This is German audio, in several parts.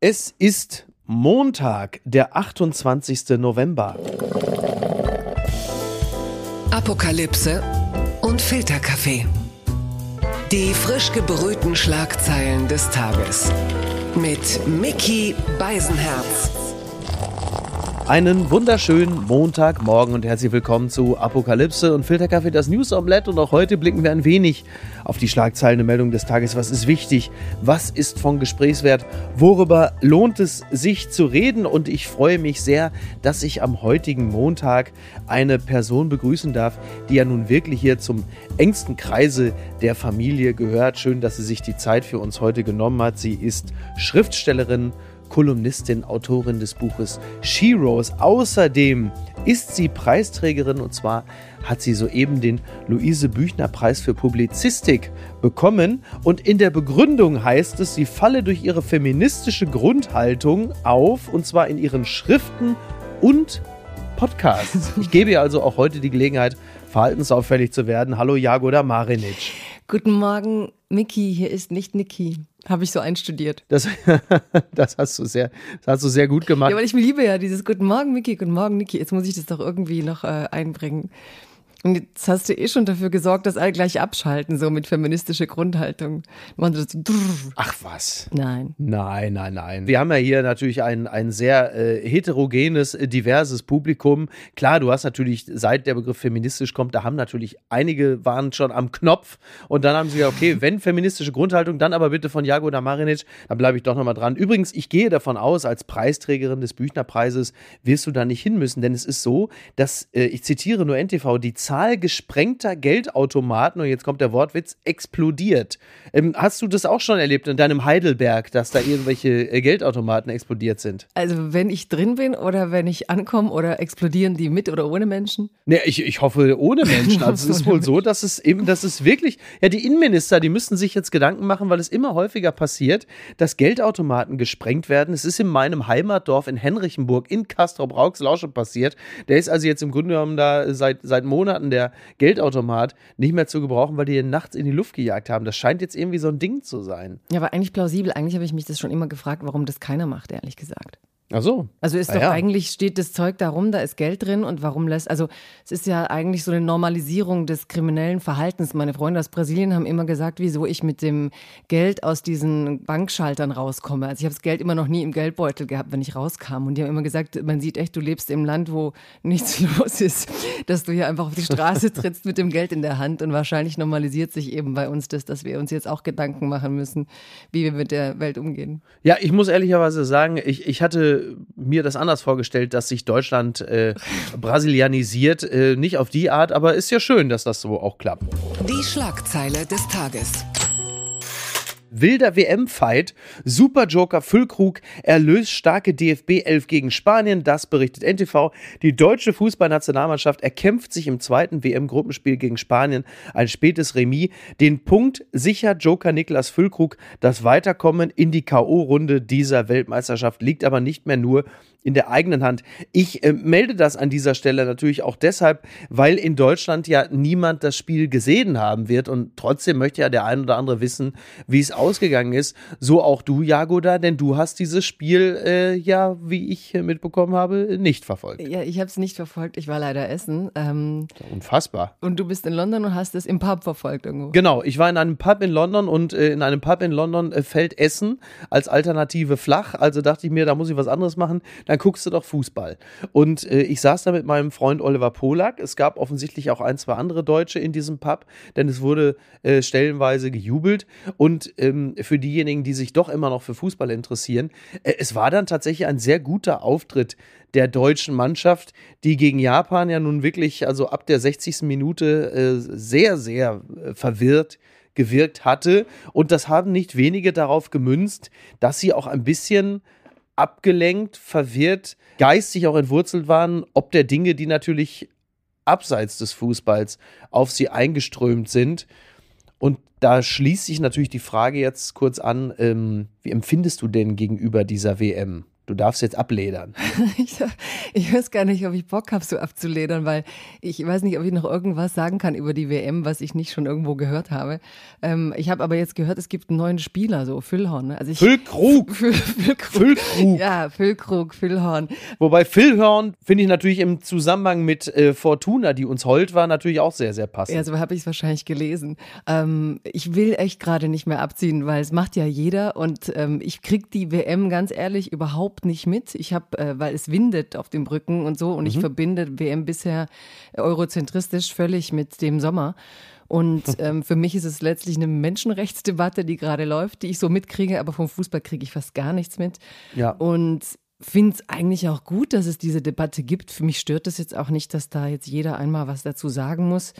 Es ist Montag, der 28. November. Apokalypse und Filterkaffee. Die frisch gebrühten Schlagzeilen des Tages. Mit Mickey Beisenherz. Einen wunderschönen Montagmorgen und herzlich willkommen zu Apokalypse und Filterkaffee, das News Omelette. Und auch heute blicken wir ein wenig auf die Schlagzeilen Meldung des Tages. Was ist wichtig? Was ist von Gesprächswert? Worüber lohnt es sich zu reden? Und ich freue mich sehr, dass ich am heutigen Montag eine Person begrüßen darf, die ja nun wirklich hier zum engsten Kreise der Familie gehört. Schön, dass sie sich die Zeit für uns heute genommen hat. Sie ist Schriftstellerin Kolumnistin, Autorin des Buches Sheroes. Außerdem ist sie Preisträgerin und zwar hat sie soeben den Luise Büchner Preis für Publizistik bekommen und in der Begründung heißt es, sie falle durch ihre feministische Grundhaltung auf und zwar in ihren Schriften und Podcasts. Ich gebe ihr also auch heute die Gelegenheit, verhaltensauffällig zu werden. Hallo Jagoda Marinic. Guten Morgen, Miki. Hier ist nicht Niki. Habe ich so einstudiert. Das, das, hast du sehr, das hast du sehr gut gemacht. Ja, weil ich liebe ja dieses Guten Morgen, Miki, Guten Morgen, Niki. Jetzt muss ich das doch irgendwie noch äh, einbringen. Und jetzt hast du eh schon dafür gesorgt, dass alle gleich abschalten, so mit feministischer Grundhaltung. So Ach was? Nein. Nein, nein, nein. Wir haben ja hier natürlich ein, ein sehr äh, heterogenes, äh, diverses Publikum. Klar, du hast natürlich, seit der Begriff feministisch kommt, da haben natürlich einige waren schon am Knopf und dann haben sie gesagt, okay, wenn feministische Grundhaltung, dann aber bitte von Jagoda Marinic, dann bleibe ich doch nochmal dran. Übrigens, ich gehe davon aus, als Preisträgerin des Büchnerpreises wirst du da nicht hin müssen, denn es ist so, dass, äh, ich zitiere nur NTV, die Zahl gesprengter Geldautomaten, und jetzt kommt der Wortwitz, explodiert. Ähm, hast du das auch schon erlebt in deinem Heidelberg, dass da irgendwelche äh, Geldautomaten explodiert sind? Also wenn ich drin bin oder wenn ich ankomme oder explodieren die mit oder ohne Menschen? Nee, ich, ich hoffe ohne Menschen. Also es ist wohl so, dass es eben, dass es wirklich, ja, die Innenminister, die müssen sich jetzt Gedanken machen, weil es immer häufiger passiert, dass Geldautomaten gesprengt werden. Es ist in meinem Heimatdorf in Henrichenburg in Castrop-Rauxel passiert. Der ist also jetzt im Grunde genommen da seit, seit Monaten Monaten der Geldautomat nicht mehr zu gebrauchen, weil die den nachts in die Luft gejagt haben. Das scheint jetzt irgendwie so ein Ding zu sein. Ja, aber eigentlich plausibel. Eigentlich habe ich mich das schon immer gefragt, warum das keiner macht, ehrlich gesagt. Ach so. Also ist ah, doch ja. eigentlich, steht das Zeug darum, da ist Geld drin und warum lässt, also es ist ja eigentlich so eine Normalisierung des kriminellen Verhaltens. Meine Freunde aus Brasilien haben immer gesagt, wieso ich mit dem Geld aus diesen Bankschaltern rauskomme. Also ich habe das Geld immer noch nie im Geldbeutel gehabt, wenn ich rauskam. Und die haben immer gesagt, man sieht echt, du lebst im Land, wo nichts los ist, dass du hier einfach auf die Straße trittst mit dem Geld in der Hand. Und wahrscheinlich normalisiert sich eben bei uns das, dass wir uns jetzt auch Gedanken machen müssen, wie wir mit der Welt umgehen. Ja, ich muss ehrlicherweise sagen, ich, ich hatte mir das anders vorgestellt, dass sich Deutschland äh, brasilianisiert. Äh, nicht auf die Art, aber ist ja schön, dass das so auch klappt. Die Schlagzeile des Tages. Wilder WM-Fight. Super Joker Füllkrug erlöst starke DFB 11 gegen Spanien. Das berichtet NTV. Die deutsche Fußballnationalmannschaft erkämpft sich im zweiten WM-Gruppenspiel gegen Spanien ein spätes Remis. Den Punkt sichert Joker Niklas Füllkrug. Das Weiterkommen in die K.O.-Runde dieser Weltmeisterschaft liegt aber nicht mehr nur in der eigenen Hand. Ich äh, melde das an dieser Stelle natürlich auch deshalb, weil in Deutschland ja niemand das Spiel gesehen haben wird und trotzdem möchte ja der ein oder andere wissen, wie es ausgegangen ist. So auch du, Jagoda, denn du hast dieses Spiel äh, ja, wie ich mitbekommen habe, nicht verfolgt. Ja, ich habe es nicht verfolgt. Ich war leider essen. Ähm, unfassbar. Und du bist in London und hast es im Pub verfolgt irgendwo. Genau, ich war in einem Pub in London und äh, in einem Pub in London äh, fällt Essen als Alternative flach. Also dachte ich mir, da muss ich was anderes machen dann guckst du doch Fußball. Und äh, ich saß da mit meinem Freund Oliver Polak. Es gab offensichtlich auch ein, zwei andere Deutsche in diesem Pub, denn es wurde äh, stellenweise gejubelt. Und ähm, für diejenigen, die sich doch immer noch für Fußball interessieren, äh, es war dann tatsächlich ein sehr guter Auftritt der deutschen Mannschaft, die gegen Japan ja nun wirklich, also ab der 60. Minute äh, sehr, sehr äh, verwirrt gewirkt hatte. Und das haben nicht wenige darauf gemünzt, dass sie auch ein bisschen abgelenkt, verwirrt, geistig auch entwurzelt waren, ob der Dinge, die natürlich abseits des Fußballs auf sie eingeströmt sind. Und da schließt sich natürlich die Frage jetzt kurz an, ähm, wie empfindest du denn gegenüber dieser WM? Du darfst jetzt abledern. ich, ich, weiß gar nicht, ob ich Bock habe, so abzuledern, weil ich weiß nicht, ob ich noch irgendwas sagen kann über die WM, was ich nicht schon irgendwo gehört habe. Ähm, ich habe aber jetzt gehört, es gibt einen neuen Spieler, so Füllhorn. Ne? Also ich, Füllkrug. Füll, Füllkrug. Füllkrug. Ja, Füllkrug, Füllhorn. Wobei Füllhorn finde ich natürlich im Zusammenhang mit äh, Fortuna, die uns hold war, natürlich auch sehr, sehr passend. Ja, so habe ich es wahrscheinlich gelesen. Ähm, ich will echt gerade nicht mehr abziehen, weil es macht ja jeder und ähm, ich krieg die WM ganz ehrlich überhaupt überhaupt nicht mit. Ich habe, äh, weil es windet auf dem Brücken und so und mhm. ich verbinde WM bisher eurozentristisch völlig mit dem Sommer. Und ähm, für mich ist es letztlich eine Menschenrechtsdebatte, die gerade läuft, die ich so mitkriege, aber vom Fußball kriege ich fast gar nichts mit. Ja. Und finde es eigentlich auch gut, dass es diese Debatte gibt. Für mich stört es jetzt auch nicht, dass da jetzt jeder einmal was dazu sagen muss.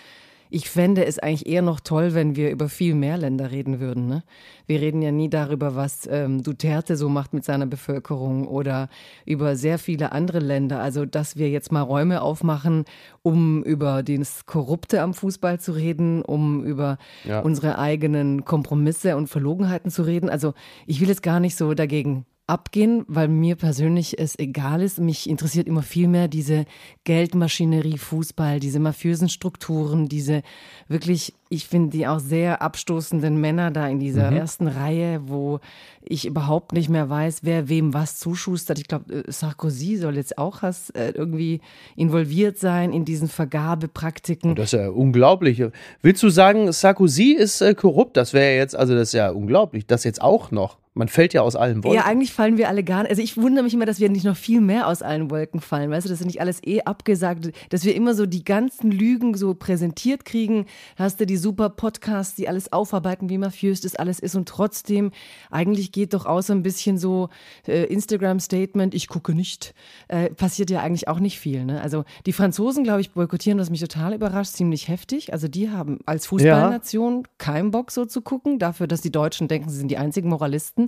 Ich fände es eigentlich eher noch toll, wenn wir über viel mehr Länder reden würden. Ne? Wir reden ja nie darüber, was ähm, Duterte so macht mit seiner Bevölkerung oder über sehr viele andere Länder. Also, dass wir jetzt mal Räume aufmachen, um über das Korrupte am Fußball zu reden, um über ja. unsere eigenen Kompromisse und Verlogenheiten zu reden. Also, ich will jetzt gar nicht so dagegen abgehen, weil mir persönlich es egal ist. Mich interessiert immer viel mehr diese Geldmaschinerie Fußball, diese mafiösen Strukturen, diese wirklich, ich finde die auch sehr abstoßenden Männer da in dieser mhm. ersten Reihe, wo ich überhaupt nicht mehr weiß, wer wem was zuschustert. Ich glaube, äh, Sarkozy soll jetzt auch was, äh, irgendwie involviert sein in diesen Vergabepraktiken. Das ist ja unglaublich. Willst du sagen, Sarkozy ist äh, korrupt? Das wäre jetzt, also das ist ja unglaublich. Das jetzt auch noch. Man fällt ja aus allen Wolken. Ja, eigentlich fallen wir alle gar nicht. Also ich wundere mich immer, dass wir nicht noch viel mehr aus allen Wolken fallen. Weißt du, das ist nicht alles eh abgesagt, dass wir immer so die ganzen Lügen so präsentiert kriegen. Hast du die super Podcasts, die alles aufarbeiten, wie mafiös das alles ist und trotzdem eigentlich geht doch außer ein bisschen so äh, Instagram-Statement, ich gucke nicht, äh, passiert ja eigentlich auch nicht viel. Ne? Also die Franzosen, glaube ich, boykottieren, was mich total überrascht, ziemlich heftig. Also die haben als Fußballnation ja. keinen Bock so zu gucken, dafür, dass die Deutschen denken, sie sind die einzigen Moralisten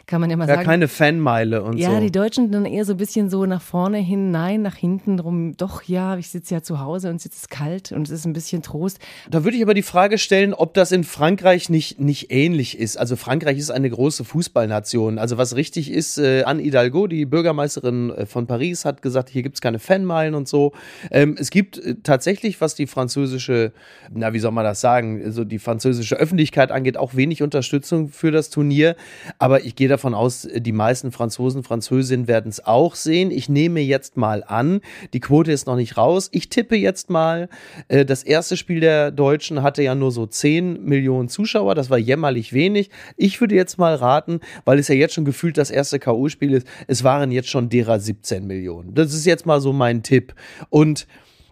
kann man ja mal ja, sagen. keine Fanmeile und ja, so. Ja, die Deutschen dann eher so ein bisschen so nach vorne hin, nein, nach hinten rum, doch, ja, ich sitze ja zu Hause und es ist kalt und es ist ein bisschen Trost. Da würde ich aber die Frage stellen, ob das in Frankreich nicht, nicht ähnlich ist. Also Frankreich ist eine große Fußballnation. Also was richtig ist, äh, Anne Hidalgo, die Bürgermeisterin äh, von Paris, hat gesagt, hier gibt es keine Fanmeilen und so. Ähm, es gibt äh, tatsächlich, was die französische, na, wie soll man das sagen, also die französische Öffentlichkeit angeht, auch wenig Unterstützung für das Turnier. Aber ich gehe davon aus, die meisten Franzosen, Französinnen werden es auch sehen. Ich nehme jetzt mal an, die Quote ist noch nicht raus. Ich tippe jetzt mal, äh, das erste Spiel der Deutschen hatte ja nur so 10 Millionen Zuschauer. Das war jämmerlich wenig. Ich würde jetzt mal raten, weil es ja jetzt schon gefühlt das erste K.O.-Spiel ist, es waren jetzt schon derer 17 Millionen. Das ist jetzt mal so mein Tipp. Und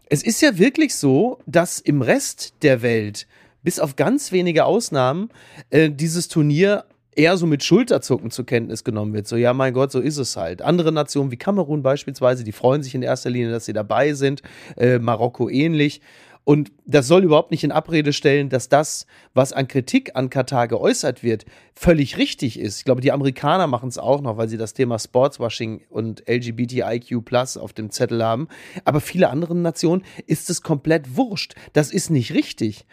es ist ja wirklich so, dass im Rest der Welt bis auf ganz wenige Ausnahmen äh, dieses Turnier eher so mit Schulterzucken zur Kenntnis genommen wird. So, ja, mein Gott, so ist es halt. Andere Nationen wie Kamerun beispielsweise, die freuen sich in erster Linie, dass sie dabei sind. Äh, Marokko ähnlich. Und das soll überhaupt nicht in Abrede stellen, dass das, was an Kritik an Katar geäußert wird, völlig richtig ist. Ich glaube, die Amerikaner machen es auch noch, weil sie das Thema Sportswashing und LGBTIQ Plus auf dem Zettel haben. Aber viele andere Nationen ist es komplett wurscht. Das ist nicht richtig.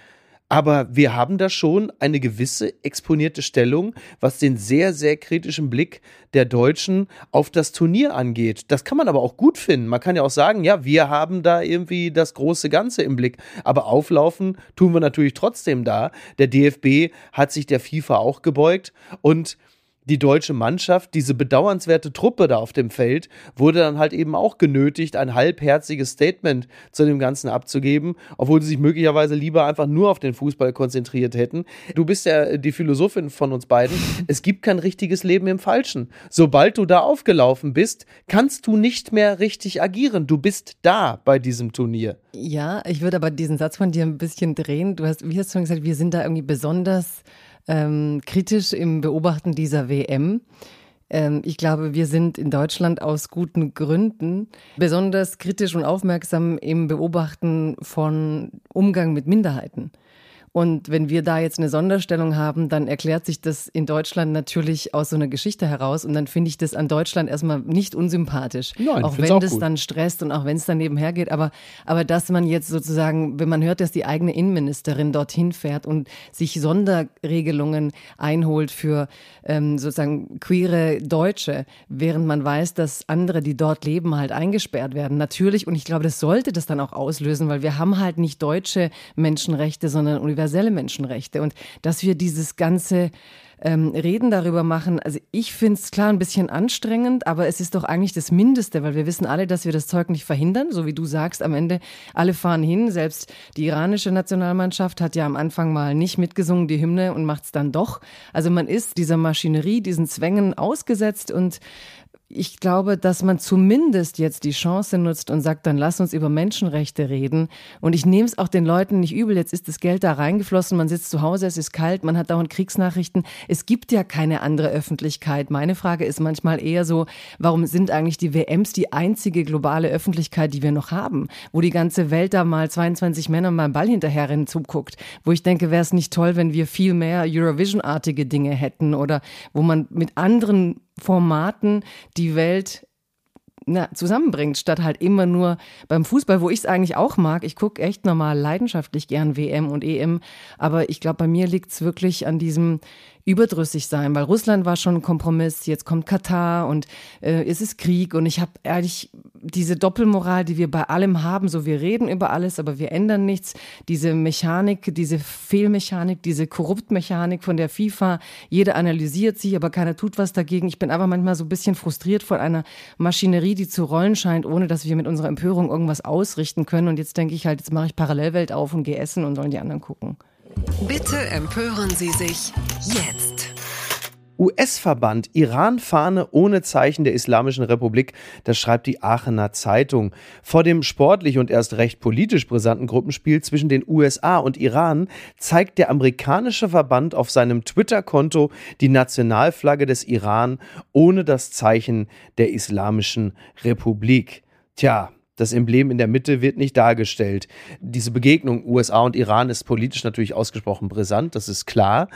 Aber wir haben da schon eine gewisse exponierte Stellung, was den sehr, sehr kritischen Blick der Deutschen auf das Turnier angeht. Das kann man aber auch gut finden. Man kann ja auch sagen, ja, wir haben da irgendwie das große Ganze im Blick. Aber auflaufen tun wir natürlich trotzdem da. Der DFB hat sich der FIFA auch gebeugt und die deutsche Mannschaft, diese bedauernswerte Truppe da auf dem Feld, wurde dann halt eben auch genötigt, ein halbherziges Statement zu dem Ganzen abzugeben, obwohl sie sich möglicherweise lieber einfach nur auf den Fußball konzentriert hätten. Du bist ja die Philosophin von uns beiden. Es gibt kein richtiges Leben im Falschen. Sobald du da aufgelaufen bist, kannst du nicht mehr richtig agieren. Du bist da bei diesem Turnier. Ja, ich würde aber diesen Satz von dir ein bisschen drehen. Du hast, wie hast du gesagt, wir sind da irgendwie besonders ähm, kritisch im Beobachten dieser WM. Ähm, ich glaube, wir sind in Deutschland aus guten Gründen besonders kritisch und aufmerksam im Beobachten von Umgang mit Minderheiten. Und wenn wir da jetzt eine Sonderstellung haben, dann erklärt sich das in Deutschland natürlich aus so einer Geschichte heraus. Und dann finde ich das an Deutschland erstmal nicht unsympathisch. Nein, auch wenn auch das gut. dann stresst und auch wenn es dann nebenher geht. Aber, aber dass man jetzt sozusagen, wenn man hört, dass die eigene Innenministerin dorthin fährt und sich Sonderregelungen einholt für ähm, sozusagen queere Deutsche, während man weiß, dass andere, die dort leben, halt eingesperrt werden. Natürlich, und ich glaube, das sollte das dann auch auslösen, weil wir haben halt nicht deutsche Menschenrechte, sondern universelle universelle Menschenrechte und dass wir dieses ganze ähm, Reden darüber machen. Also ich finde es klar ein bisschen anstrengend, aber es ist doch eigentlich das Mindeste, weil wir wissen alle, dass wir das Zeug nicht verhindern. So wie du sagst, am Ende alle fahren hin. Selbst die iranische Nationalmannschaft hat ja am Anfang mal nicht mitgesungen, die Hymne, und macht es dann doch. Also man ist dieser Maschinerie, diesen Zwängen ausgesetzt und ich glaube, dass man zumindest jetzt die Chance nutzt und sagt, dann lass uns über Menschenrechte reden. Und ich nehme es auch den Leuten nicht übel. Jetzt ist das Geld da reingeflossen, man sitzt zu Hause, es ist kalt, man hat dauernd Kriegsnachrichten. Es gibt ja keine andere Öffentlichkeit. Meine Frage ist manchmal eher so, warum sind eigentlich die WMs die einzige globale Öffentlichkeit, die wir noch haben? Wo die ganze Welt da mal 22 Männer mal Ball hinterherrennen zuguckt. Wo ich denke, wäre es nicht toll, wenn wir viel mehr Eurovision-artige Dinge hätten oder wo man mit anderen Formaten die Welt na, zusammenbringt, statt halt immer nur beim Fußball, wo ich es eigentlich auch mag. Ich gucke echt normal leidenschaftlich gern WM und EM, aber ich glaube, bei mir liegt es wirklich an diesem überdrüssig sein, weil Russland war schon ein Kompromiss, jetzt kommt Katar und äh, es ist Krieg und ich habe ehrlich diese Doppelmoral, die wir bei allem haben, so wir reden über alles, aber wir ändern nichts, diese Mechanik, diese Fehlmechanik, diese Korruptmechanik von der FIFA, jeder analysiert sie, aber keiner tut was dagegen. Ich bin aber manchmal so ein bisschen frustriert von einer Maschinerie, die zu rollen scheint, ohne dass wir mit unserer Empörung irgendwas ausrichten können und jetzt denke ich halt, jetzt mache ich Parallelwelt auf und gehe essen und sollen die anderen gucken. Bitte empören Sie sich jetzt. US-Verband Iran-Fahne ohne Zeichen der Islamischen Republik, das schreibt die Aachener Zeitung. Vor dem sportlich und erst recht politisch brisanten Gruppenspiel zwischen den USA und Iran zeigt der amerikanische Verband auf seinem Twitter-Konto die Nationalflagge des Iran ohne das Zeichen der Islamischen Republik. Tja, das Emblem in der Mitte wird nicht dargestellt. Diese Begegnung USA und Iran ist politisch natürlich ausgesprochen brisant, das ist klar.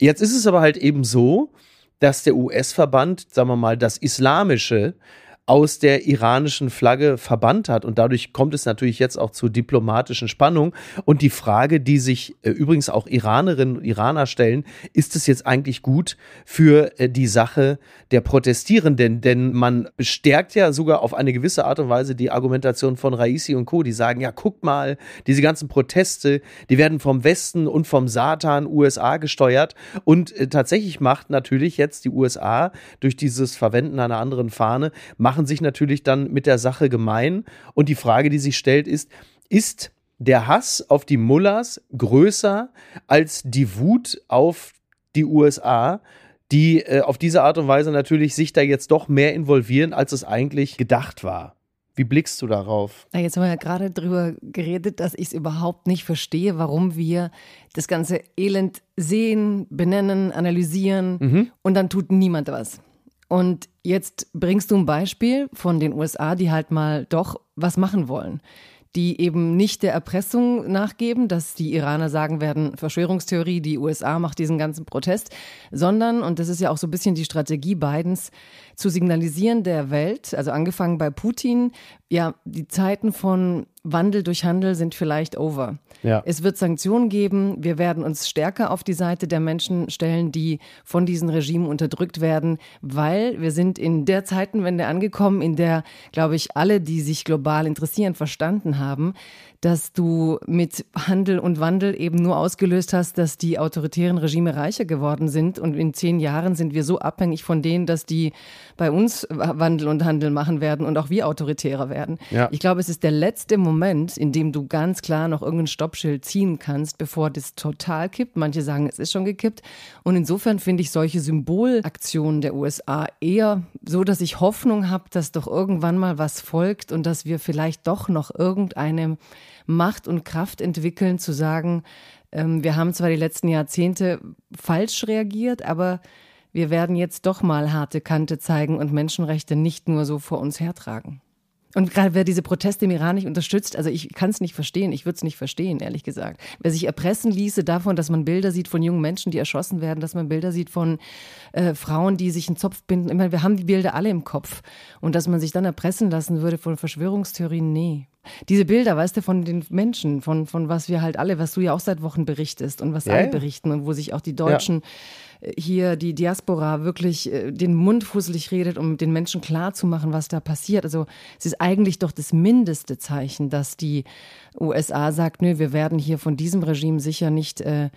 Jetzt ist es aber halt eben so, dass der US-Verband, sagen wir mal, das Islamische aus der iranischen Flagge verbannt hat. Und dadurch kommt es natürlich jetzt auch zu diplomatischen Spannungen. Und die Frage, die sich äh, übrigens auch Iranerinnen und Iraner stellen, ist es jetzt eigentlich gut für äh, die Sache der Protestierenden? Denn man stärkt ja sogar auf eine gewisse Art und Weise die Argumentation von Raisi und Co., die sagen, ja, guckt mal, diese ganzen Proteste, die werden vom Westen und vom Satan USA gesteuert. Und äh, tatsächlich macht natürlich jetzt die USA durch dieses Verwenden einer anderen Fahne, machen machen sich natürlich dann mit der Sache gemein. Und die Frage, die sich stellt, ist, ist der Hass auf die Mullahs größer als die Wut auf die USA, die äh, auf diese Art und Weise natürlich sich da jetzt doch mehr involvieren, als es eigentlich gedacht war. Wie blickst du darauf? Na, jetzt haben wir ja gerade darüber geredet, dass ich es überhaupt nicht verstehe, warum wir das ganze Elend sehen, benennen, analysieren mhm. und dann tut niemand was. Und jetzt bringst du ein Beispiel von den USA, die halt mal doch was machen wollen. Die eben nicht der Erpressung nachgeben, dass die Iraner sagen werden, Verschwörungstheorie, die USA macht diesen ganzen Protest, sondern, und das ist ja auch so ein bisschen die Strategie Bidens, zu signalisieren der Welt, also angefangen bei Putin, ja, die Zeiten von Wandel durch Handel sind vielleicht over. Ja. Es wird Sanktionen geben. Wir werden uns stärker auf die Seite der Menschen stellen, die von diesen Regimen unterdrückt werden, weil wir sind in der Zeitenwende angekommen, in der, glaube ich, alle, die sich global interessieren, verstanden haben, dass du mit Handel und Wandel eben nur ausgelöst hast, dass die autoritären Regime reicher geworden sind. Und in zehn Jahren sind wir so abhängig von denen, dass die bei uns Wandel und Handel machen werden und auch wir autoritärer werden. Ja. Ich glaube, es ist der letzte Moment, in dem du ganz klar noch irgendein Stoppschild ziehen kannst, bevor das total kippt. Manche sagen, es ist schon gekippt. Und insofern finde ich solche Symbolaktionen der USA eher so, dass ich Hoffnung habe, dass doch irgendwann mal was folgt und dass wir vielleicht doch noch irgendeine Macht und Kraft entwickeln, zu sagen, ähm, wir haben zwar die letzten Jahrzehnte falsch reagiert, aber wir werden jetzt doch mal harte Kante zeigen und Menschenrechte nicht nur so vor uns hertragen. Und gerade wer diese Proteste im Iran nicht unterstützt, also ich kann es nicht verstehen, ich würde es nicht verstehen, ehrlich gesagt. Wer sich erpressen ließe davon, dass man Bilder sieht von jungen Menschen, die erschossen werden, dass man Bilder sieht von äh, Frauen, die sich einen Zopf binden. Ich meine, wir haben die Bilder alle im Kopf. Und dass man sich dann erpressen lassen würde von Verschwörungstheorien, nee. Diese Bilder, weißt du, von den Menschen, von, von was wir halt alle, was du ja auch seit Wochen berichtest und was ja, alle ja. berichten und wo sich auch die Deutschen ja hier die Diaspora wirklich äh, den Mund fusselig redet, um den Menschen klarzumachen, was da passiert. Also es ist eigentlich doch das mindeste Zeichen, dass die USA sagt, nö, wir werden hier von diesem Regime sicher nicht äh,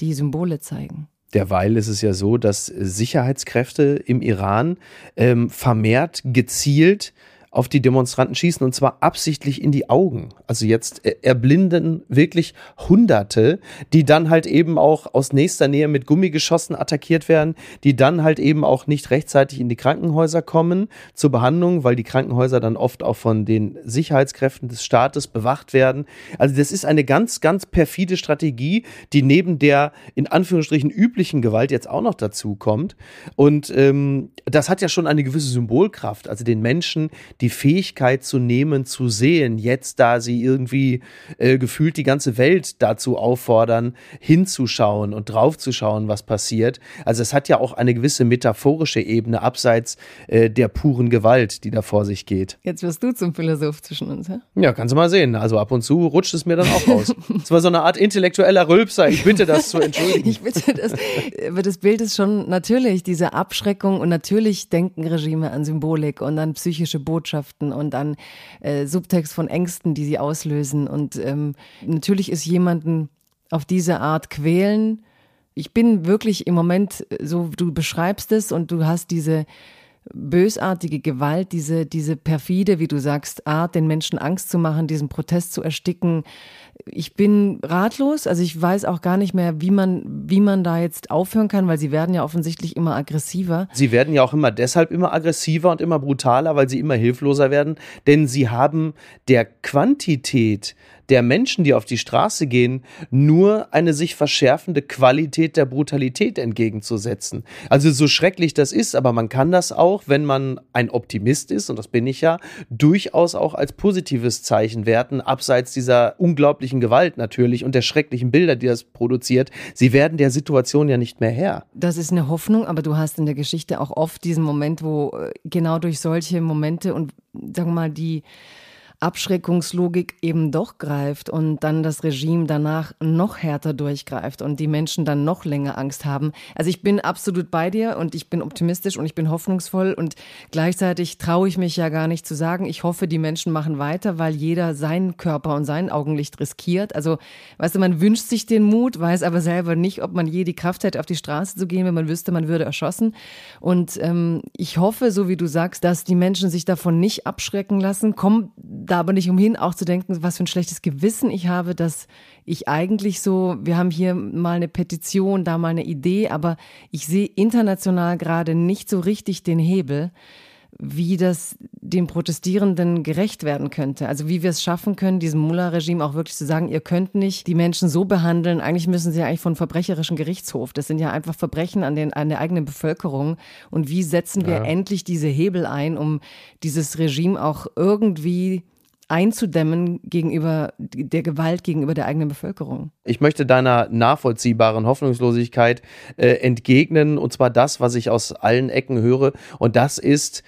die Symbole zeigen. Derweil ist es ja so, dass Sicherheitskräfte im Iran ähm, vermehrt gezielt auf die Demonstranten schießen und zwar absichtlich in die Augen. Also jetzt erblinden wirklich Hunderte, die dann halt eben auch aus nächster Nähe mit Gummigeschossen attackiert werden, die dann halt eben auch nicht rechtzeitig in die Krankenhäuser kommen zur Behandlung, weil die Krankenhäuser dann oft auch von den Sicherheitskräften des Staates bewacht werden. Also das ist eine ganz, ganz perfide Strategie, die neben der in Anführungsstrichen üblichen Gewalt jetzt auch noch dazu kommt. Und ähm, das hat ja schon eine gewisse Symbolkraft. Also den Menschen, die Fähigkeit zu nehmen, zu sehen, jetzt da sie irgendwie äh, gefühlt die ganze Welt dazu auffordern, hinzuschauen und draufzuschauen, was passiert. Also es hat ja auch eine gewisse metaphorische Ebene abseits äh, der puren Gewalt, die da vor sich geht. Jetzt wirst du zum Philosoph zwischen uns, ja? Ja, kannst du mal sehen. Also ab und zu rutscht es mir dann auch raus. Es war so eine Art intellektueller Rülpser. Ich bitte das zu entschuldigen. ich bitte das. Aber das Bild ist schon natürlich diese Abschreckung und natürlich denken Regime an Symbolik und an psychische Botschaften Botschaften und an äh, Subtext von Ängsten, die sie auslösen. Und ähm, natürlich ist jemanden auf diese Art quälen. Ich bin wirklich im Moment, so du beschreibst es und du hast diese bösartige Gewalt, diese, diese perfide, wie du sagst, Art, den Menschen Angst zu machen, diesen Protest zu ersticken. Ich bin ratlos, also ich weiß auch gar nicht mehr, wie man, wie man da jetzt aufhören kann, weil sie werden ja offensichtlich immer aggressiver. Sie werden ja auch immer deshalb immer aggressiver und immer brutaler, weil sie immer hilfloser werden, denn sie haben der Quantität der Menschen, die auf die Straße gehen, nur eine sich verschärfende Qualität der Brutalität entgegenzusetzen. Also so schrecklich das ist, aber man kann das auch, wenn man ein Optimist ist, und das bin ich ja, durchaus auch als positives Zeichen werten, abseits dieser unglaublichen Gewalt natürlich und der schrecklichen Bilder, die das produziert. Sie werden der Situation ja nicht mehr Herr. Das ist eine Hoffnung, aber du hast in der Geschichte auch oft diesen Moment, wo äh, genau durch solche Momente und sagen wir mal die Abschreckungslogik eben doch greift und dann das Regime danach noch härter durchgreift und die Menschen dann noch länger Angst haben. Also ich bin absolut bei dir und ich bin optimistisch und ich bin hoffnungsvoll und gleichzeitig traue ich mich ja gar nicht zu sagen, ich hoffe, die Menschen machen weiter, weil jeder seinen Körper und sein Augenlicht riskiert. Also, weißt du, man wünscht sich den Mut, weiß aber selber nicht, ob man je die Kraft hätte, auf die Straße zu gehen, wenn man wüsste, man würde erschossen. Und ähm, ich hoffe, so wie du sagst, dass die Menschen sich davon nicht abschrecken lassen. Komm da aber nicht umhin, auch zu denken, was für ein schlechtes Gewissen ich habe, dass ich eigentlich so, wir haben hier mal eine Petition, da mal eine Idee, aber ich sehe international gerade nicht so richtig den Hebel wie das den Protestierenden gerecht werden könnte. Also wie wir es schaffen können, diesem Mullah-Regime auch wirklich zu sagen, ihr könnt nicht die Menschen so behandeln, eigentlich müssen sie eigentlich von verbrecherischen Gerichtshof. Das sind ja einfach Verbrechen an, den, an der eigenen Bevölkerung. Und wie setzen wir ja. endlich diese Hebel ein, um dieses Regime auch irgendwie einzudämmen gegenüber der Gewalt gegenüber der eigenen Bevölkerung. Ich möchte deiner nachvollziehbaren Hoffnungslosigkeit äh, entgegnen, und zwar das, was ich aus allen Ecken höre, und das ist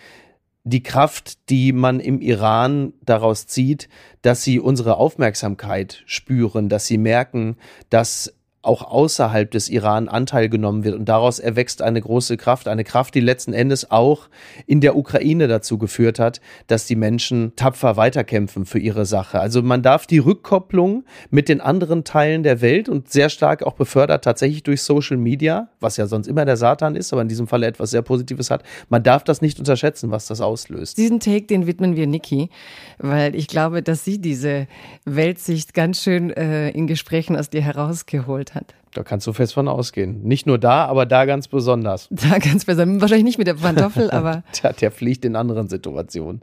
die Kraft, die man im Iran daraus zieht, dass sie unsere Aufmerksamkeit spüren, dass sie merken, dass auch außerhalb des Iran Anteil genommen wird. Und daraus erwächst eine große Kraft, eine Kraft, die letzten Endes auch in der Ukraine dazu geführt hat, dass die Menschen tapfer weiterkämpfen für ihre Sache. Also man darf die Rückkopplung mit den anderen Teilen der Welt und sehr stark auch befördert tatsächlich durch Social Media, was ja sonst immer der Satan ist, aber in diesem Falle etwas sehr Positives hat. Man darf das nicht unterschätzen, was das auslöst. Diesen Take, den widmen wir Niki, weil ich glaube, dass sie diese Weltsicht ganz schön äh, in Gesprächen aus dir herausgeholt hat. Da kannst du fest von ausgehen. Nicht nur da, aber da ganz besonders. Da ganz besonders. Wahrscheinlich nicht mit der Pantoffel, aber. Tja, der fliegt in anderen Situationen.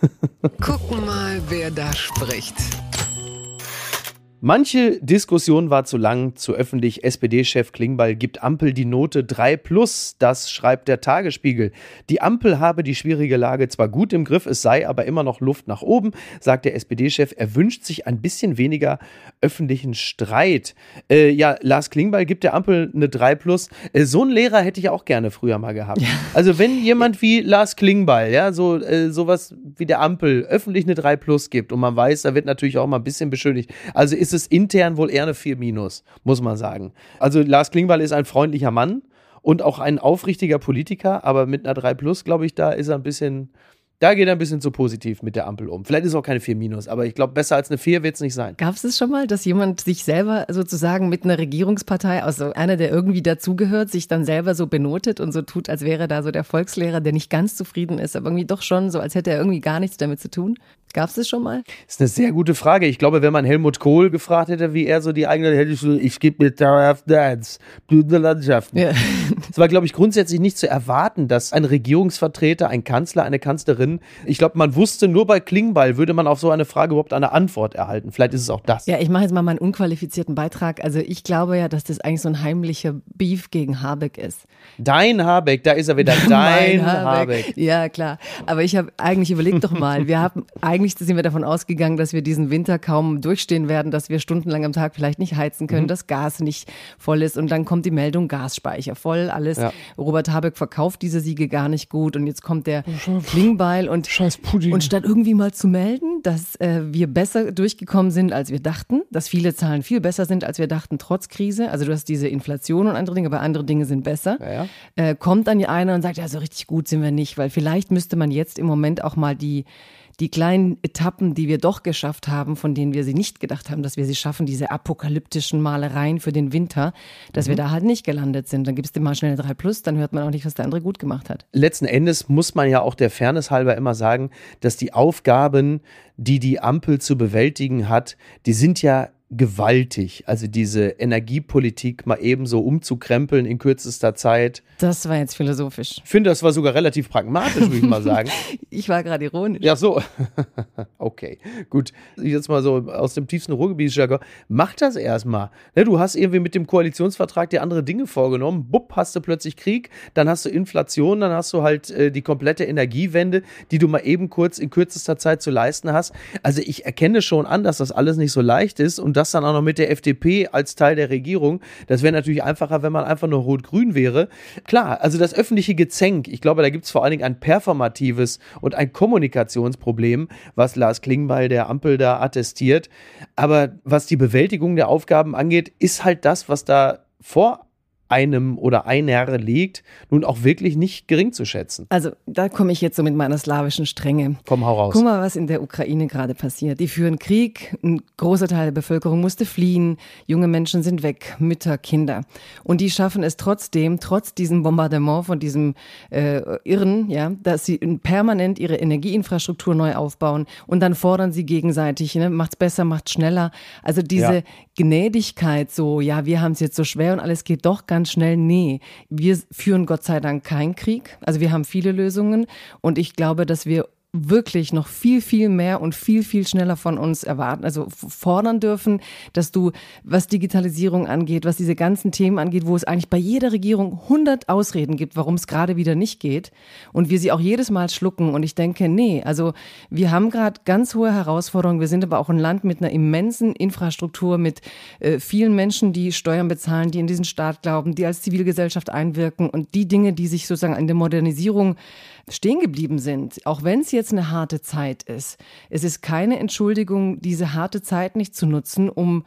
Gucken mal, wer da spricht. Manche Diskussion war zu lang, zu öffentlich. SPD-Chef Klingbeil gibt Ampel die Note 3 plus. Das schreibt der Tagesspiegel. Die Ampel habe die schwierige Lage zwar gut im Griff, es sei aber immer noch Luft nach oben, sagt der SPD-Chef. Er wünscht sich ein bisschen weniger öffentlichen Streit. Äh, ja, Lars Klingbeil gibt der Ampel eine 3 plus. Äh, so einen Lehrer hätte ich auch gerne früher mal gehabt. Ja. Also wenn jemand wie Lars Klingbeil, ja, so äh, sowas wie der Ampel öffentlich eine 3 plus gibt und man weiß, da wird natürlich auch mal ein bisschen beschuldigt. Also ist es intern wohl eher eine 4 minus, muss man sagen. Also Lars Klingbeil ist ein freundlicher Mann und auch ein aufrichtiger Politiker, aber mit einer 3 plus, glaube ich, da ist er ein bisschen, da geht er ein bisschen zu positiv mit der Ampel um. Vielleicht ist es auch keine 4 minus, aber ich glaube, besser als eine 4 wird es nicht sein. Gab es es schon mal, dass jemand sich selber sozusagen mit einer Regierungspartei, also einer, der irgendwie dazugehört, sich dann selber so benotet und so tut, als wäre da so der Volkslehrer, der nicht ganz zufrieden ist, aber irgendwie doch schon so, als hätte er irgendwie gar nichts damit zu tun? Gab es das schon mal? Das ist eine sehr gute Frage. Ich glaube, wenn man Helmut Kohl gefragt hätte, wie er so die eigene, hätte ich so, ich gebe mir dauerhaft Dance, blühende Landschaften. Ja. Es war, glaube ich, grundsätzlich nicht zu erwarten, dass ein Regierungsvertreter, ein Kanzler, eine Kanzlerin, ich glaube, man wusste, nur bei Klingbeil würde man auf so eine Frage überhaupt eine Antwort erhalten. Vielleicht ist es auch das. Ja, ich mache jetzt mal meinen unqualifizierten Beitrag. Also ich glaube ja, dass das eigentlich so ein heimlicher Beef gegen Habeck ist. Dein Habeck, da ist er wieder, dein Habeck. Habeck. Ja, klar. Aber ich habe eigentlich überlegt doch mal, wir haben eigentlich eigentlich sind wir davon ausgegangen, dass wir diesen Winter kaum durchstehen werden, dass wir stundenlang am Tag vielleicht nicht heizen können, mhm. dass Gas nicht voll ist und dann kommt die Meldung Gasspeicher voll, alles. Ja. Robert Habeck verkauft diese Siege gar nicht gut und jetzt kommt der Klingbeil und, und statt irgendwie mal zu melden, dass äh, wir besser durchgekommen sind, als wir dachten, dass viele Zahlen viel besser sind, als wir dachten, trotz Krise. Also du hast diese Inflation und andere Dinge, aber andere Dinge sind besser. Ja, ja. Äh, kommt dann einer und sagt, ja, so richtig gut sind wir nicht, weil vielleicht müsste man jetzt im Moment auch mal die die kleinen Etappen, die wir doch geschafft haben, von denen wir sie nicht gedacht haben, dass wir sie schaffen, diese apokalyptischen Malereien für den Winter, dass mhm. wir da halt nicht gelandet sind. Dann gibt es dir mal schnell eine 3 Plus, dann hört man auch nicht, was der andere gut gemacht hat. Letzten Endes muss man ja auch der Fairness halber immer sagen, dass die Aufgaben, die die Ampel zu bewältigen hat, die sind ja gewaltig. Also diese Energiepolitik mal ebenso umzukrempeln in kürzester Zeit. Das war jetzt philosophisch. Ich finde, das war sogar relativ pragmatisch, würde ich mal sagen. ich war gerade ironisch. Ja, so. okay, gut. Jetzt mal so aus dem tiefsten Ruhrgebiet, mach das erstmal. Ne, du hast irgendwie mit dem Koalitionsvertrag dir andere Dinge vorgenommen. Bupp, hast du plötzlich Krieg, dann hast du Inflation, dann hast du halt äh, die komplette Energiewende, die du mal eben kurz in kürzester Zeit zu leisten hast. Also ich erkenne schon an, dass das alles nicht so leicht ist und das dann auch noch mit der FDP als Teil der Regierung. Das wäre natürlich einfacher, wenn man einfach nur rot-grün wäre. Klar, also das öffentliche Gezänk, ich glaube, da gibt es vor allen Dingen ein performatives und ein Kommunikationsproblem, was Lars Klingbeil der Ampel da attestiert. Aber was die Bewältigung der Aufgaben angeht, ist halt das, was da vor einem oder einer liegt, nun auch wirklich nicht gering zu schätzen. Also da komme ich jetzt so mit meiner slawischen Strenge. Komm, hau raus. Guck mal, was in der Ukraine gerade passiert. Die führen Krieg, ein großer Teil der Bevölkerung musste fliehen, junge Menschen sind weg, Mütter, Kinder. Und die schaffen es trotzdem, trotz diesem Bombardement von diesem äh, Irren, ja, dass sie permanent ihre Energieinfrastruktur neu aufbauen und dann fordern sie gegenseitig, ne, macht's besser, macht's schneller. Also diese ja. Gnädigkeit, so, ja, wir haben es jetzt so schwer und alles geht doch ganz ganz schnell, nee, wir führen Gott sei Dank keinen Krieg. Also wir haben viele Lösungen und ich glaube, dass wir wirklich noch viel, viel mehr und viel, viel schneller von uns erwarten, also fordern dürfen, dass du, was Digitalisierung angeht, was diese ganzen Themen angeht, wo es eigentlich bei jeder Regierung 100 Ausreden gibt, warum es gerade wieder nicht geht und wir sie auch jedes Mal schlucken. Und ich denke, nee, also wir haben gerade ganz hohe Herausforderungen, wir sind aber auch ein Land mit einer immensen Infrastruktur, mit äh, vielen Menschen, die Steuern bezahlen, die in diesen Staat glauben, die als Zivilgesellschaft einwirken und die Dinge, die sich sozusagen an der Modernisierung stehen geblieben sind, auch wenn es jetzt eine harte Zeit ist. Es ist keine Entschuldigung, diese harte Zeit nicht zu nutzen, um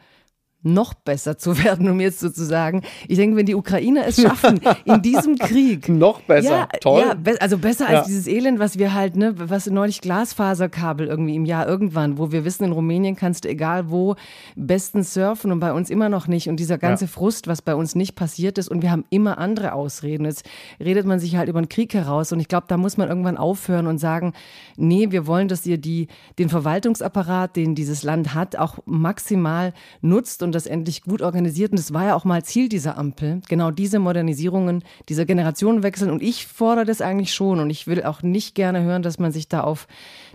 noch besser zu werden, um jetzt sozusagen. Ich denke, wenn die Ukrainer es schaffen, in diesem Krieg. noch besser, ja, toll. Ja, be also besser als ja. dieses Elend, was wir halt, ne, was neulich Glasfaserkabel irgendwie im Jahr irgendwann, wo wir wissen, in Rumänien kannst du egal wo bestens surfen und bei uns immer noch nicht. Und dieser ganze ja. Frust, was bei uns nicht passiert ist und wir haben immer andere Ausreden. Jetzt redet man sich halt über den Krieg heraus und ich glaube, da muss man irgendwann aufhören und sagen, nee, wir wollen, dass ihr die, den Verwaltungsapparat, den dieses Land hat, auch maximal nutzt und und das endlich gut organisiert. Und das war ja auch mal Ziel dieser Ampel. Genau diese Modernisierungen, dieser Generationenwechsel. Und ich fordere das eigentlich schon. Und ich will auch nicht gerne hören, dass man sich da auf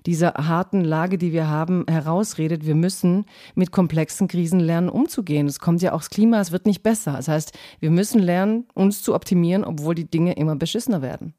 dieser harten Lage, die wir haben, herausredet. Wir müssen mit komplexen Krisen lernen, umzugehen. Es kommt ja auch das Klima, es wird nicht besser. Das heißt, wir müssen lernen, uns zu optimieren, obwohl die Dinge immer beschissener werden.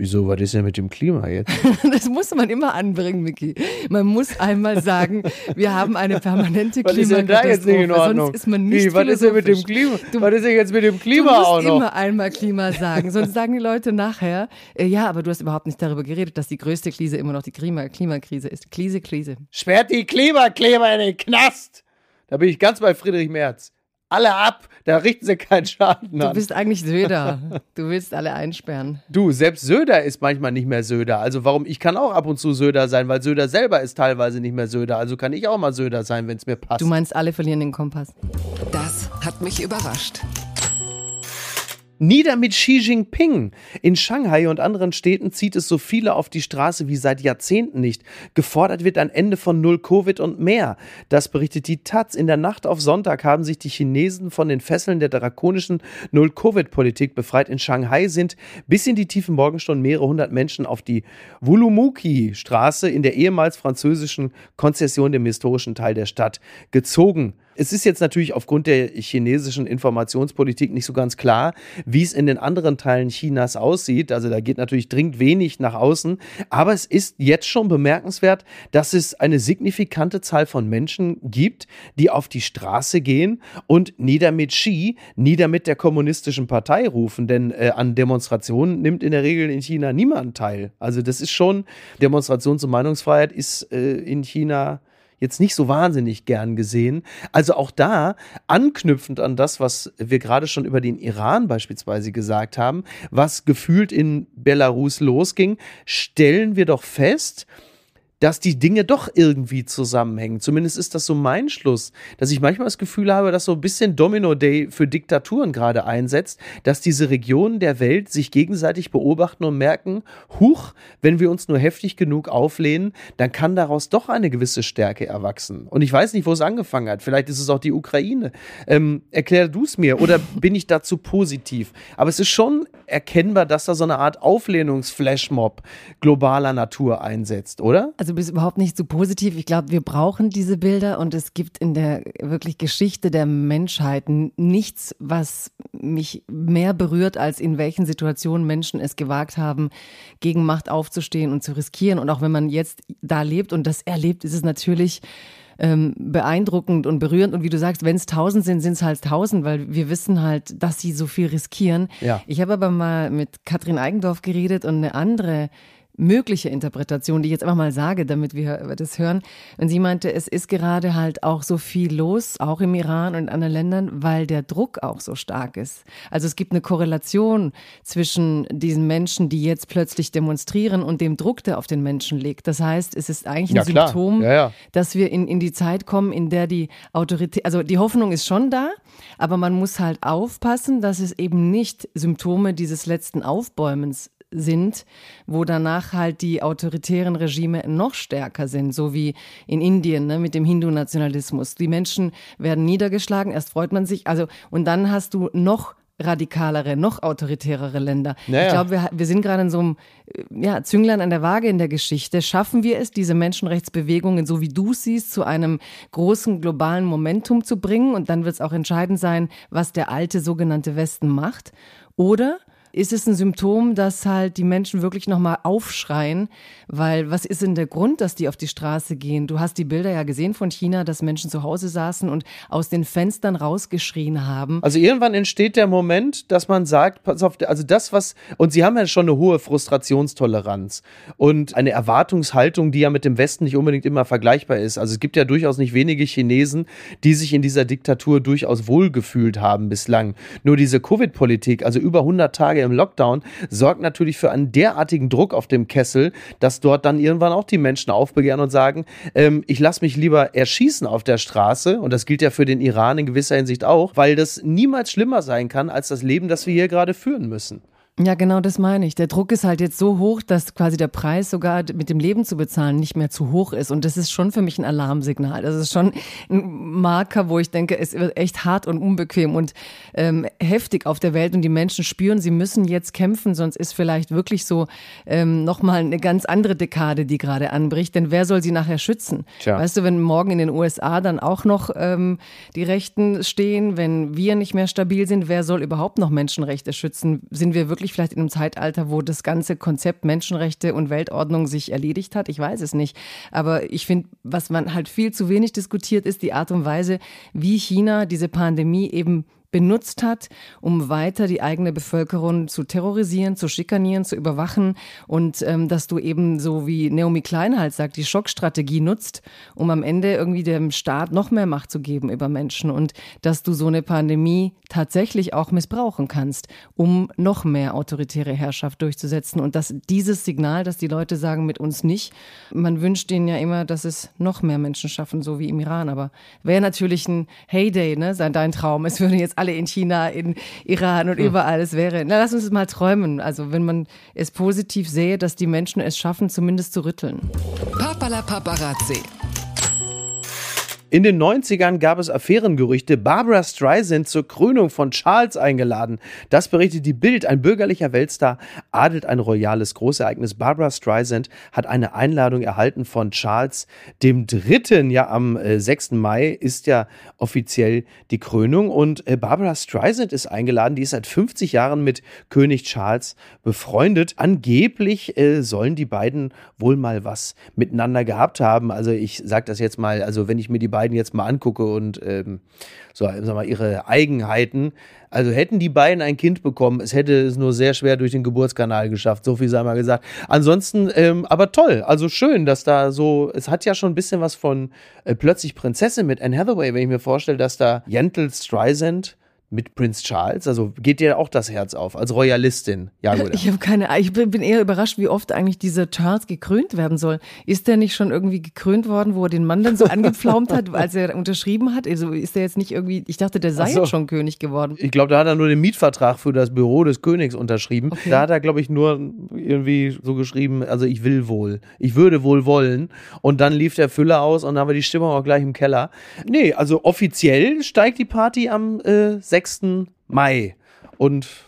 Wieso, was ist denn mit dem Klima jetzt? das muss man immer anbringen, Miki. Man muss einmal sagen, wir haben eine permanente was ist denn da jetzt nicht in Ordnung? Sonst ist man nicht Wie, was ist denn mit dem Klima? Du, was ist denn jetzt mit dem Klima auch noch? Du musst immer einmal Klima sagen, sonst sagen die Leute nachher, äh, ja, aber du hast überhaupt nicht darüber geredet, dass die größte Krise immer noch die Klima Klimakrise ist. Krise, Krise. Sperrt die Klimakleber in den Knast! Da bin ich ganz bei Friedrich Merz alle ab, da richten sie keinen Schaden an. Du bist eigentlich Söder. Du willst alle einsperren. Du, selbst Söder ist manchmal nicht mehr Söder. Also warum, ich kann auch ab und zu Söder sein, weil Söder selber ist teilweise nicht mehr Söder. Also kann ich auch mal Söder sein, wenn es mir passt. Du meinst, alle verlieren den Kompass. Das hat mich überrascht. Nieder mit Xi Jinping. In Shanghai und anderen Städten zieht es so viele auf die Straße wie seit Jahrzehnten nicht. Gefordert wird ein Ende von Null Covid und mehr. Das berichtet die Taz. In der Nacht auf Sonntag haben sich die Chinesen von den Fesseln der drakonischen Null Covid Politik befreit. In Shanghai sind bis in die tiefen Morgenstunden mehrere hundert Menschen auf die Wulumuki Straße in der ehemals französischen Konzession dem historischen Teil der Stadt gezogen. Es ist jetzt natürlich aufgrund der chinesischen Informationspolitik nicht so ganz klar, wie es in den anderen Teilen Chinas aussieht. Also da geht natürlich dringend wenig nach außen. Aber es ist jetzt schon bemerkenswert, dass es eine signifikante Zahl von Menschen gibt, die auf die Straße gehen und nieder mit Xi, nieder mit der kommunistischen Partei rufen. Denn äh, an Demonstrationen nimmt in der Regel in China niemand teil. Also das ist schon, Demonstrations- und Meinungsfreiheit ist äh, in China jetzt nicht so wahnsinnig gern gesehen. Also auch da, anknüpfend an das, was wir gerade schon über den Iran beispielsweise gesagt haben, was gefühlt in Belarus losging, stellen wir doch fest, dass die Dinge doch irgendwie zusammenhängen. Zumindest ist das so mein Schluss, dass ich manchmal das Gefühl habe, dass so ein bisschen Domino Day für Diktaturen gerade einsetzt, dass diese Regionen der Welt sich gegenseitig beobachten und merken, huch, wenn wir uns nur heftig genug auflehnen, dann kann daraus doch eine gewisse Stärke erwachsen. Und ich weiß nicht, wo es angefangen hat. Vielleicht ist es auch die Ukraine. Ähm, erklär du es mir oder bin ich dazu positiv? Aber es ist schon erkennbar, dass da so eine Art Auflehnungsflashmob globaler Natur einsetzt, oder? Also du bist überhaupt nicht so positiv. Ich glaube, wir brauchen diese Bilder und es gibt in der wirklich Geschichte der Menschheit nichts, was mich mehr berührt, als in welchen Situationen Menschen es gewagt haben, gegen Macht aufzustehen und zu riskieren. Und auch wenn man jetzt da lebt und das erlebt, ist es natürlich ähm, beeindruckend und berührend. Und wie du sagst, wenn es tausend sind, sind es halt tausend, weil wir wissen halt, dass sie so viel riskieren. Ja. Ich habe aber mal mit Katrin Eigendorf geredet und eine andere mögliche Interpretation, die ich jetzt einfach mal sage, damit wir das hören. Und sie meinte, es ist gerade halt auch so viel los, auch im Iran und in anderen Ländern, weil der Druck auch so stark ist. Also es gibt eine Korrelation zwischen diesen Menschen, die jetzt plötzlich demonstrieren und dem Druck, der auf den Menschen liegt. Das heißt, es ist eigentlich ein ja, Symptom, ja, ja. dass wir in, in die Zeit kommen, in der die Autorität, also die Hoffnung ist schon da, aber man muss halt aufpassen, dass es eben nicht Symptome dieses letzten Aufbäumens sind, wo danach halt die autoritären Regime noch stärker sind, so wie in Indien ne, mit dem Hindu-Nationalismus. Die Menschen werden niedergeschlagen, erst freut man sich, also und dann hast du noch radikalere, noch autoritärere Länder. Naja. Ich glaube, wir, wir sind gerade in so einem ja, Zünglein an der Waage in der Geschichte. Schaffen wir es, diese Menschenrechtsbewegungen, so wie du siehst, zu einem großen globalen Momentum zu bringen? Und dann wird es auch entscheidend sein, was der alte sogenannte Westen macht. Oder ist es ein Symptom, dass halt die Menschen wirklich nochmal aufschreien? Weil was ist denn der Grund, dass die auf die Straße gehen? Du hast die Bilder ja gesehen von China, dass Menschen zu Hause saßen und aus den Fenstern rausgeschrien haben. Also irgendwann entsteht der Moment, dass man sagt, pass auf, also das, was, und sie haben ja schon eine hohe Frustrationstoleranz und eine Erwartungshaltung, die ja mit dem Westen nicht unbedingt immer vergleichbar ist. Also es gibt ja durchaus nicht wenige Chinesen, die sich in dieser Diktatur durchaus wohlgefühlt haben bislang. Nur diese Covid-Politik, also über 100 Tage Tage im Lockdown, sorgt natürlich für einen derartigen Druck auf dem Kessel, dass dort dann irgendwann auch die Menschen aufbegehren und sagen, ähm, ich lasse mich lieber erschießen auf der Straße. Und das gilt ja für den Iran in gewisser Hinsicht auch, weil das niemals schlimmer sein kann als das Leben, das wir hier gerade führen müssen. Ja, genau das meine ich. Der Druck ist halt jetzt so hoch, dass quasi der Preis sogar mit dem Leben zu bezahlen nicht mehr zu hoch ist. Und das ist schon für mich ein Alarmsignal. Das ist schon ein Marker, wo ich denke, es wird echt hart und unbequem und ähm, heftig auf der Welt. Und die Menschen spüren, sie müssen jetzt kämpfen, sonst ist vielleicht wirklich so ähm, nochmal eine ganz andere Dekade, die gerade anbricht. Denn wer soll sie nachher schützen? Tja. Weißt du, wenn morgen in den USA dann auch noch ähm, die Rechten stehen, wenn wir nicht mehr stabil sind, wer soll überhaupt noch Menschenrechte schützen? Sind wir wirklich vielleicht in einem Zeitalter, wo das ganze Konzept Menschenrechte und Weltordnung sich erledigt hat. Ich weiß es nicht. Aber ich finde, was man halt viel zu wenig diskutiert, ist die Art und Weise, wie China diese Pandemie eben benutzt hat, um weiter die eigene Bevölkerung zu terrorisieren, zu schikanieren, zu überwachen und ähm, dass du eben so wie Naomi Klein halt sagt, die Schockstrategie nutzt, um am Ende irgendwie dem Staat noch mehr Macht zu geben über Menschen und dass du so eine Pandemie tatsächlich auch missbrauchen kannst, um noch mehr autoritäre Herrschaft durchzusetzen. Und dass dieses Signal, dass die Leute sagen mit uns nicht, man wünscht ihnen ja immer, dass es noch mehr Menschen schaffen, so wie im Iran, aber wäre natürlich ein Heyday, ne, sein dein Traum. Es würde jetzt alle in China, in Iran und überall es wäre. Na, lass uns mal träumen. Also wenn man es positiv sehe, dass die Menschen es schaffen, zumindest zu rütteln. Papala Paparazzi. In den 90ern gab es Affärengerüchte, Barbara Streisand zur Krönung von Charles eingeladen. Das berichtet die Bild. Ein bürgerlicher Weltstar adelt ein royales Großereignis. Barbara Streisand hat eine Einladung erhalten von Charles dem Dritten. Ja, am 6. Äh, Mai ist ja offiziell die Krönung und äh, Barbara Streisand ist eingeladen. Die ist seit 50 Jahren mit König Charles befreundet. Angeblich äh, sollen die beiden wohl mal was miteinander gehabt haben. Also ich sage das jetzt mal, also wenn ich mir die beiden jetzt mal angucke und ähm, so, sag mal, ihre Eigenheiten. Also hätten die beiden ein Kind bekommen, es hätte es nur sehr schwer durch den Geburtskanal geschafft, so viel sei mal gesagt. Ansonsten, ähm, aber toll, also schön, dass da so, es hat ja schon ein bisschen was von äh, plötzlich Prinzessin mit Anne Hathaway, wenn ich mir vorstelle, dass da Jentel Streisand mit Prinz Charles? Also geht dir auch das Herz auf als Royalistin? Ja, gut. Ich habe keine. Ich bin eher überrascht, wie oft eigentlich dieser Charles gekrönt werden soll. Ist der nicht schon irgendwie gekrönt worden, wo er den Mann dann so angepflaumt hat, als er unterschrieben hat? Also ist der jetzt nicht irgendwie, ich dachte, der sei so. jetzt schon König geworden. Ich glaube, da hat er nur den Mietvertrag für das Büro des Königs unterschrieben. Okay. Da hat er, glaube ich, nur irgendwie so geschrieben, also ich will wohl, ich würde wohl wollen. Und dann lief der Füller aus und dann haben wir die Stimmung auch gleich im Keller. Nee, also offiziell steigt die Party am äh, 6 6. Mai. Und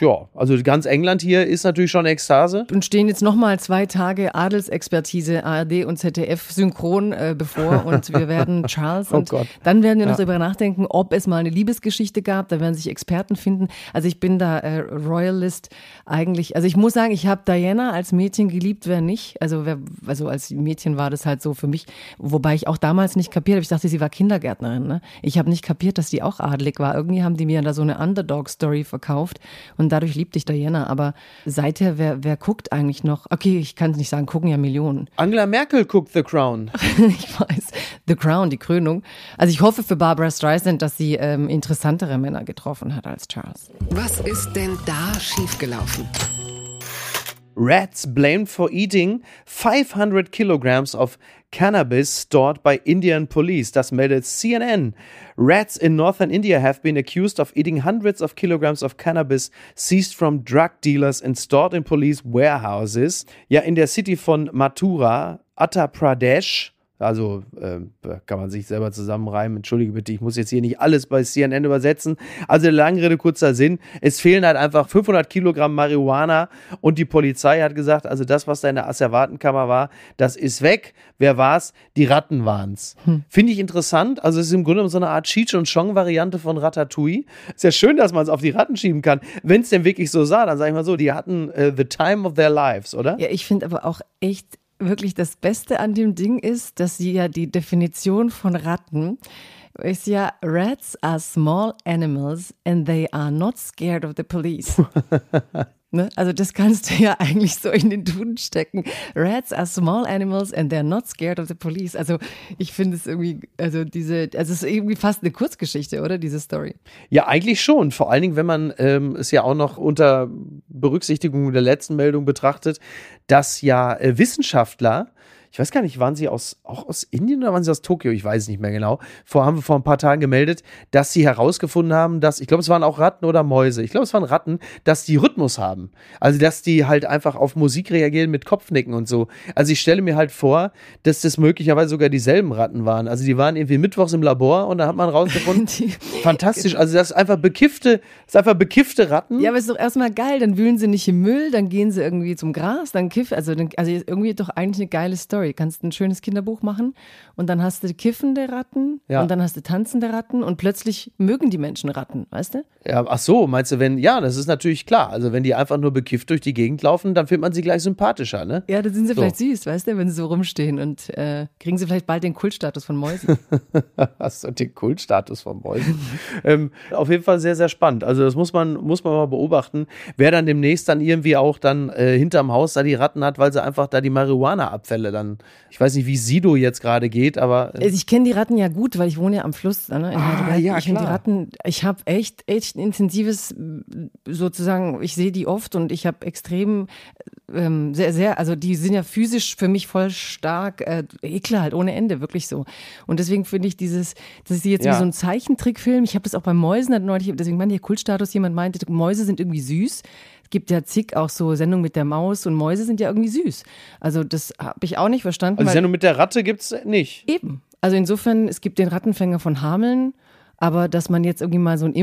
ja, also ganz England hier ist natürlich schon Ekstase. Und stehen jetzt nochmal zwei Tage Adelsexpertise ARD und ZDF synchron äh, bevor und wir werden Charles oh und Gott. dann werden wir noch ja. darüber nachdenken, ob es mal eine Liebesgeschichte gab. Da werden sich Experten finden. Also ich bin da äh, Royalist eigentlich. Also ich muss sagen, ich habe Diana als Mädchen geliebt, wer nicht. Also wer, also als Mädchen war das halt so für mich, wobei ich auch damals nicht kapiert habe. Ich dachte, sie war Kindergärtnerin. Ne? Ich habe nicht kapiert, dass sie auch adelig war. Irgendwie haben die mir da so eine Underdog-Story verkauft und dadurch liebte ich Diana. Aber seither, wer, wer guckt eigentlich noch? Okay, ich kann es nicht sagen, gucken ja Millionen. Angela Merkel guckt The Crown. ich weiß. The Crown, die Krönung. Also ich hoffe für Barbara Streisand, dass sie ähm, interessantere Männer getroffen hat als Charles. Was ist denn da schiefgelaufen? Rats blamed for eating 500 kilograms of cannabis stored by Indian police. Das meldet CNN. Rats in northern India have been accused of eating hundreds of kilograms of cannabis seized from drug dealers and stored in police warehouses. Ja, in der City von Mathura, Uttar Pradesh, also äh, kann man sich selber zusammenreimen. Entschuldige bitte, ich muss jetzt hier nicht alles bei CNN übersetzen. Also lange Rede, kurzer Sinn. Es fehlen halt einfach 500 Kilogramm Marihuana und die Polizei hat gesagt, also das, was da in der Asservatenkammer war, das ist weg. Wer war's? Die Ratten waren's. Hm. Finde ich interessant. Also es ist im Grunde so eine Art Cheech und Chong Variante von Ratatouille. Ist ja schön, dass man es auf die Ratten schieben kann. Wenn es denn wirklich so sah, dann sage ich mal so, die hatten uh, the time of their lives, oder? Ja, ich finde aber auch echt wirklich das Beste an dem Ding ist, dass sie ja die Definition von Ratten ist ja Rats are small animals and they are not scared of the police. Ne? Also das kannst du ja eigentlich so in den Duden stecken. Rats are small animals and they're not scared of the police. Also ich finde es irgendwie, also diese, also es ist irgendwie fast eine Kurzgeschichte, oder diese Story? Ja, eigentlich schon. Vor allen Dingen, wenn man ähm, es ja auch noch unter Berücksichtigung der letzten Meldung betrachtet, dass ja äh, Wissenschaftler ich weiß gar nicht, waren sie aus, auch aus Indien oder waren sie aus Tokio? Ich weiß es nicht mehr genau. Vor haben wir vor ein paar Tagen gemeldet, dass sie herausgefunden haben, dass, ich glaube, es waren auch Ratten oder Mäuse. Ich glaube, es waren Ratten, dass die Rhythmus haben. Also, dass die halt einfach auf Musik reagieren mit Kopfnicken und so. Also, ich stelle mir halt vor, dass das möglicherweise sogar dieselben Ratten waren. Also, die waren irgendwie mittwochs im Labor und da hat man rausgefunden, fantastisch. Also, das ist einfach bekiffte, das ist einfach bekiffte Ratten. Ja, aber ist doch erstmal geil. Dann wühlen sie nicht im Müll, dann gehen sie irgendwie zum Gras, dann kiffen. Also, dann, also irgendwie doch eigentlich eine geile Story. Kannst ein schönes Kinderbuch machen und dann hast du kiffende Ratten Ja. und dann hast du tanzende Ratten und plötzlich mögen die Menschen Ratten, weißt du? Ja, ach so, meinst du, wenn, ja, das ist natürlich klar. Also, wenn die einfach nur bekifft durch die Gegend laufen, dann findet man sie gleich sympathischer, ne? Ja, da sind sie So. vielleicht süß, weißt du, wenn sie so rumstehen und äh, kriegen sie vielleicht bald den Kultstatus von Mäusen. Hast du den Kultstatus von Mäusen? ähm, auf jeden Fall sehr, sehr spannend. Also, das muss man, muss man mal beobachten. Wer dann demnächst dann irgendwie auch dann äh, hinterm Haus da die Ratten hat, weil sie einfach da die Marihuana-Abfälle dann, ich weiß nicht, wie Sido jetzt gerade geht, aber. Äh, Also ich kenne die Ratten ja gut, weil ich wohne ja am Fluss. Ne. Ah, ja, ich finde die. Ratten, ich habe echt, echt intensives, sozusagen, ich sehe die oft und ich habe extrem, ähm, sehr, sehr, also die sind ja physisch für mich voll stark, äh, Ekel halt ohne Ende, wirklich so. Und deswegen finde ich dieses, das ist jetzt Ja. wie so ein Zeichentrickfilm. Ich habe das auch bei Mäusen neulich, deswegen meine ich Kultstatus, jemand meinte, Mäuse sind irgendwie süß. Gibt ja zig auch so Sendungen mit der Maus und Mäuse sind ja irgendwie süß. Also das habe ich auch nicht verstanden. also, Sendung mit der Ratte gibt's nicht. Eben. Also insofern, es gibt den Rattenfänger von Hameln, aber dass man jetzt irgendwie mal so ein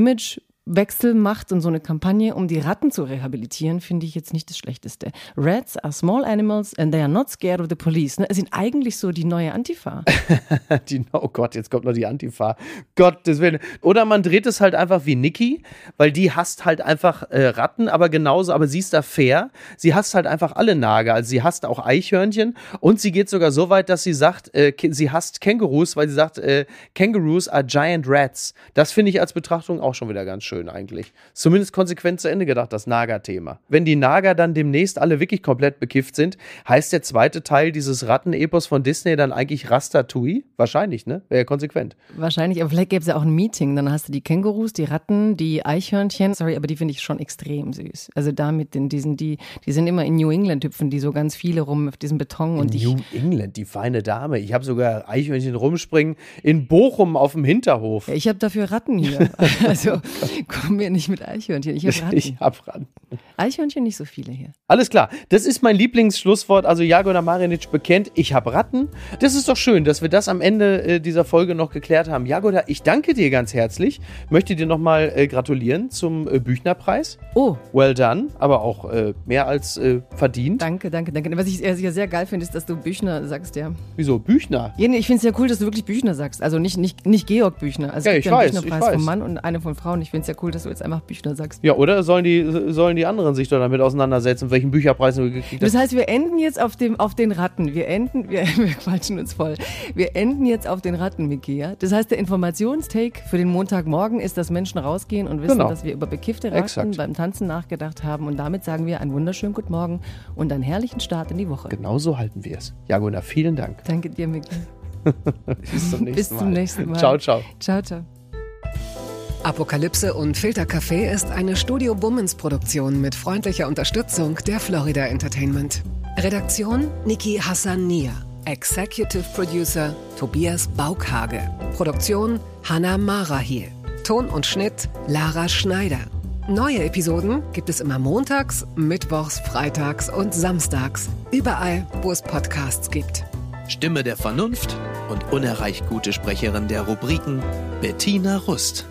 Imagewechsel macht und so eine Kampagne, um die Ratten zu rehabilitieren, finde ich jetzt nicht das Schlechteste. Rats are small animals and they are not scared of the police. Ne? Es sind eigentlich so die neue Antifa. Die, oh Gott, jetzt kommt noch die Antifa. Gottes Willen. Oder man dreht es halt einfach wie Niki, weil die hasst halt einfach äh, Ratten, aber genauso, aber sie ist da fair. Sie hasst halt einfach alle Nager. Also sie hasst auch Eichhörnchen und sie geht sogar so weit, dass sie sagt, äh, sie hasst Kängurus, weil sie sagt, äh, Kangaroos are giant rats. Das finde ich als Betrachtung auch schon wieder ganz schön eigentlich. Zumindest konsequent zu Ende gedacht, das Nager-Thema. Wenn die Nager dann demnächst alle wirklich komplett bekifft sind, heißt der zweite Teil dieses Ratten-Epos von Disney dann eigentlich Rastatouille? Wahrscheinlich, ne? Wäre ja konsequent. Wahrscheinlich, aber vielleicht gäbe es ja auch ein Meeting. Dann hast du die Kängurus, die Ratten, die Eichhörnchen. Sorry, aber die finde ich schon extrem süß. Also da mit den, diesen, die, die sind immer in New England hüpfen, die so ganz viele rum auf diesem Beton und ich. New England, die feine Dame. Ich habe sogar Eichhörnchen rumspringen in Bochum auf dem Hinterhof. Ja, ich habe dafür Ratten hier. Also komm mir nicht mit Eichhörnchen. Ich habe Ratten. Ich hab ran. Eichhörnchen nicht so viele hier. Alles klar, das ist mein Lieblingsschlusswort. Also Jagoda Marinic bekennt, ich habe Ratten. Das ist doch schön, dass wir das am Ende äh, dieser Folge noch geklärt haben. Jagoda, ich danke dir ganz herzlich. Möchte dir nochmal äh, gratulieren zum äh, Büchnerpreis. Oh, Well done, aber auch äh, mehr als äh, verdient. danke, danke, danke. Was ich sehr, sehr geil finde, ist, dass du Büchner sagst, ja. Wieso? Büchner? Ja, nee, Ich finde es ja cool, dass du wirklich Büchner sagst. Also nicht, nicht, nicht Georg Büchner. Also Ja, ich ja weiß, ich Büchnerpreis weiß. vom Mann und eine von Frauen. Ich finde es ja cool, dass du jetzt einfach Büchner sagst. Ja, oder sollen die, sollen die anderen sich doch damit auseinandersetzen, welchen Bücherpreis du gekriegt hast? Das heißt, wir enden jetzt auf, dem, auf den Ratten. Wir enden, wir, wir quatschen uns voll. Wir enden jetzt auf den Ratten, Miki? Das heißt, der Informationstake für den Montagmorgen ist, dass Menschen rausgehen und wissen, Genau. dass wir über bekiffte Ratten Exakt. beim Tanzen nachgedacht haben. Und damit sagen wir einen wunderschönen Guten Morgen und einen herrlichen Start in die Woche. Genau so halten wir es. Jagoda, vielen Dank. Danke dir, Miki. Bis zum nächsten Bis Mal. zum nächsten Mal. Ciao, ciao. Ciao, ciao. Apokalypse und Filtercafé ist eine Studio Bummens Produktion mit freundlicher Unterstützung der Florida Entertainment. Redaktion Niki Hassania. Executive Producer Tobias Baukhage. Produktion Hanna Marahiel. Ton und Schnitt Lara Schneider. Neue Episoden gibt es immer montags, mittwochs, freitags und samstags. Überall, wo es Podcasts gibt. Stimme der Vernunft und unerreicht gute Sprecherin der Rubriken Bettina Rust.